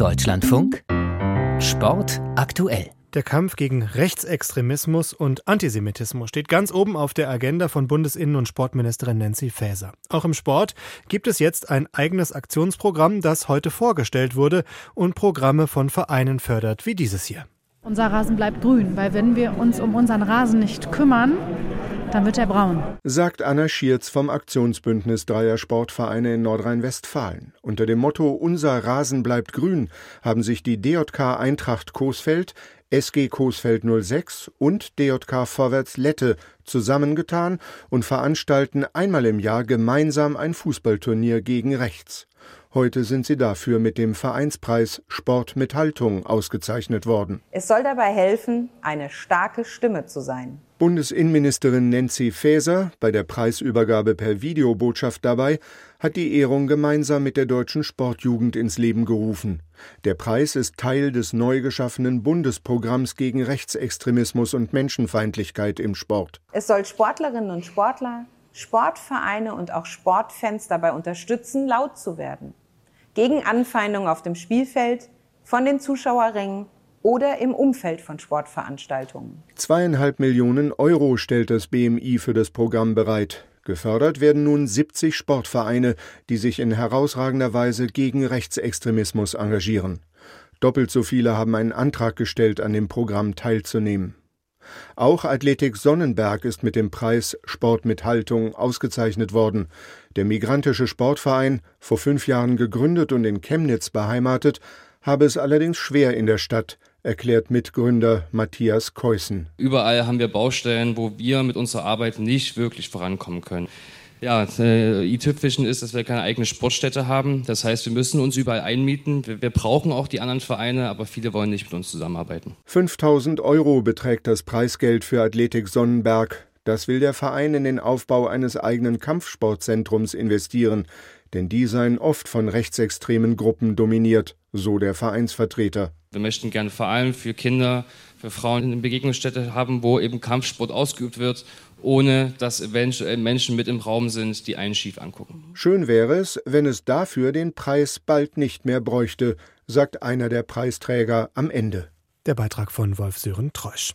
Deutschlandfunk Sport aktuell. Der Kampf gegen Rechtsextremismus und Antisemitismus steht ganz oben auf der Agenda von Bundesinnen- und Sportministerin Nancy Faeser. Auch im Sport gibt es jetzt ein eigenes Aktionsprogramm, das heute vorgestellt wurde und Programme von Vereinen fördert, wie dieses hier. Unser Rasen bleibt grün, weil wenn wir uns um unseren Rasen nicht kümmern, dann wird er braun. Sagt Anna Schierz vom Aktionsbündnis Dreier Sportvereine in Nordrhein-Westfalen. Unter dem Motto Unser Rasen bleibt grün haben sich die DJK Eintracht Coesfeld, SG Coesfeld 06 und DJK Vorwärts Lette zusammengetan und veranstalten einmal im Jahr gemeinsam ein Fußballturnier gegen rechts. Heute sind sie dafür mit dem Vereinspreis Sport mit Haltung ausgezeichnet worden. Es soll dabei helfen, eine starke Stimme zu sein. Bundesinnenministerin Nancy Faeser, bei der Preisübergabe per Videobotschaft dabei, hat die Ehrung gemeinsam mit der deutschen Sportjugend ins Leben gerufen. Der Preis ist Teil des neu geschaffenen Bundesprogramms gegen Rechtsextremismus und Menschenfeindlichkeit im Sport. Es soll Sportlerinnen und Sportler, Sportvereine und auch Sportfans dabei unterstützen, laut zu werden. Gegen Anfeindungen auf dem Spielfeld, von den Zuschauerrängen oder im Umfeld von Sportveranstaltungen. Zweieinhalb Millionen Euro stellt das BMI für das Programm bereit. Gefördert werden nun 70 Sportvereine, die sich in herausragender Weise gegen Rechtsextremismus engagieren. Doppelt so viele haben einen Antrag gestellt, an dem Programm teilzunehmen. Auch Athletik Sonnenberg ist mit dem Preis Sport mit Haltung ausgezeichnet worden. Der migrantische Sportverein, vor fünf Jahren gegründet und in Chemnitz beheimatet, habe es allerdings schwer in der Stadt, erklärt Mitgründer Matthias Keußen. Überall haben wir Baustellen, wo wir mit unserer Arbeit nicht wirklich vorankommen können. Ja, äh, i-Tüpfischen ist, dass wir keine eigene Sportstätte haben. Das heißt, wir müssen uns überall einmieten. Wir, wir brauchen auch die anderen Vereine, aber viele wollen nicht mit uns zusammenarbeiten. 5000 Euro beträgt das Preisgeld für Athletik Sonnenberg. Das will der Verein in den Aufbau eines eigenen Kampfsportzentrums investieren, denn die seien oft von rechtsextremen Gruppen dominiert, so der Vereinsvertreter. Wir möchten gerne vor allem für Kinder, für Frauen eine Begegnungsstätte haben, wo eben Kampfsport ausgeübt wird, ohne dass eventuell Menschen mit im Raum sind, die einen schief angucken. Schön wäre es, wenn es dafür den Preis bald nicht mehr bräuchte, sagt einer der Preisträger am Ende. Der Beitrag von Wolf Sören Treusch.